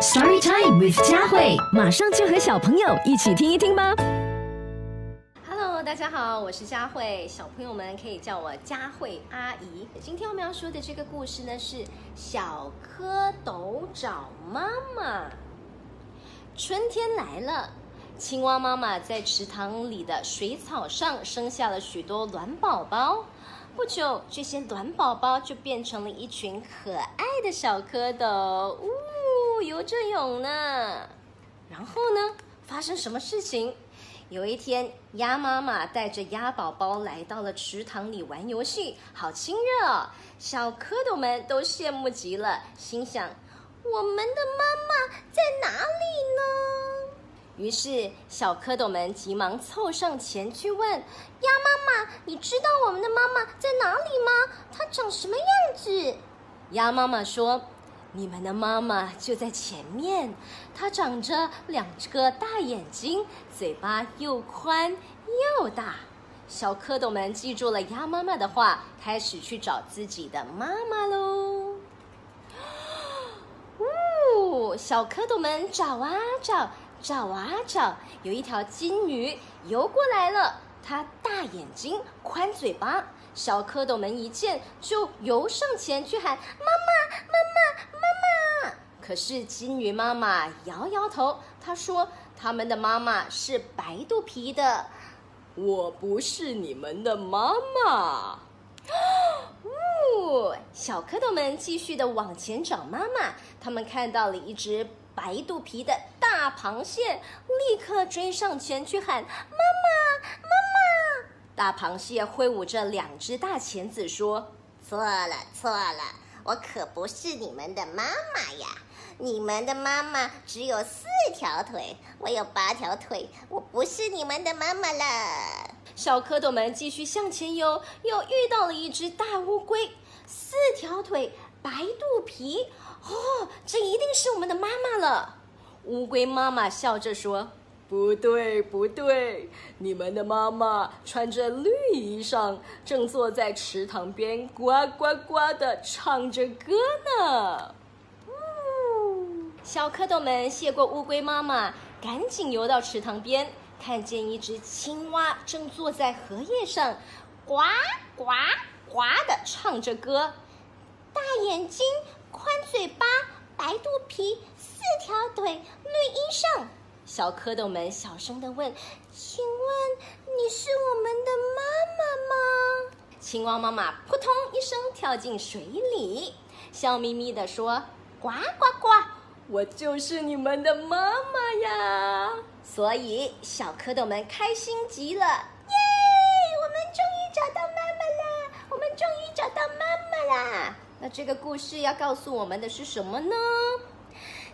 Story Time with 佳慧，马上就和小朋友一起听一听吧。Hello，大家好，我是佳慧，小朋友们可以叫我佳慧阿姨。今天我们要说的这个故事呢，是小蝌蚪找妈妈。春天来了，青蛙妈妈在池塘里的水草上生下了许多卵宝宝。不久，这些卵宝宝就变成了一群可爱的小蝌蚪。呜。游着泳呢，然后呢？发生什么事情？有一天，鸭妈妈带着鸭宝宝来到了池塘里玩游戏，好亲热哦！小蝌蚪们都羡慕极了，心想：我们的妈妈在哪里呢？于是，小蝌蚪们急忙凑上前去问鸭妈妈：“你知道我们的妈妈在哪里吗？她长什么样子？”鸭妈妈说。你们的妈妈就在前面，她长着两个大眼睛，嘴巴又宽又大。小蝌蚪们记住了鸭妈妈的话，开始去找自己的妈妈喽。呜，小蝌蚪们找啊找，找啊找，有一条金鱼游过来了，它大眼睛，宽嘴巴。小蝌蚪们一见，就游上前去喊：“，妈妈，妈妈！”可是金鱼妈妈摇摇头，她说：“他们的妈妈是白肚皮的，我不是你们的妈妈。”呜！小蝌蚪们继续的往前找妈妈，他们看到了一只白肚皮的大螃蟹，立刻追上前去喊：“妈妈，妈妈！”大螃蟹挥舞着两只大钳子说：“错了，错了，我可不是你们的妈妈呀！你们的妈妈只有四条腿，我有八条腿，我不是你们的妈妈了。”小蝌蚪们继续向前游，又遇到了一只大乌龟，四条腿，白肚皮。哦，这一定是我们的妈妈了。乌龟妈妈笑着说。不对，不对，你们的妈妈穿着绿衣裳，正坐在池塘边，呱呱呱的唱着歌呢。小蝌蚪们谢过乌龟妈妈，赶紧游到池塘边，看见一只青蛙正坐在荷叶上，呱呱呱的唱着歌。大眼睛，宽嘴巴，白肚皮，四条腿，绿衣裳。小蝌蚪们小声的问：“请问你是我们的妈妈吗？”青蛙妈妈扑通一声跳进水里，笑眯眯的说：“呱呱呱，我就是你们的妈妈呀！”所以小蝌蚪们开心极了，耶！我们终于找到妈妈啦！我们终于找到妈妈啦！那这个故事要告诉我们的是什么呢？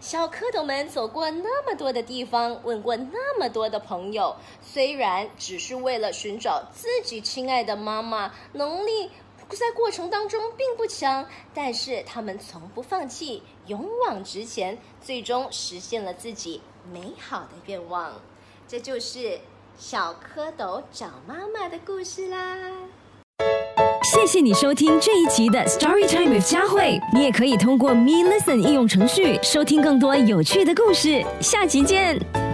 小蝌蚪们走过那么多的地方，问过那么多的朋友，虽然只是为了寻找自己亲爱的妈妈，能力在过程当中并不强，但是他们从不放弃，勇往直前，最终实现了自己美好的愿望。这就是小蝌蚪找妈妈的故事啦。谢谢你收听这一集的 Story Time with 佳慧。你也可以通过 Me Listen 应用程序收听更多有趣的故事。下集见。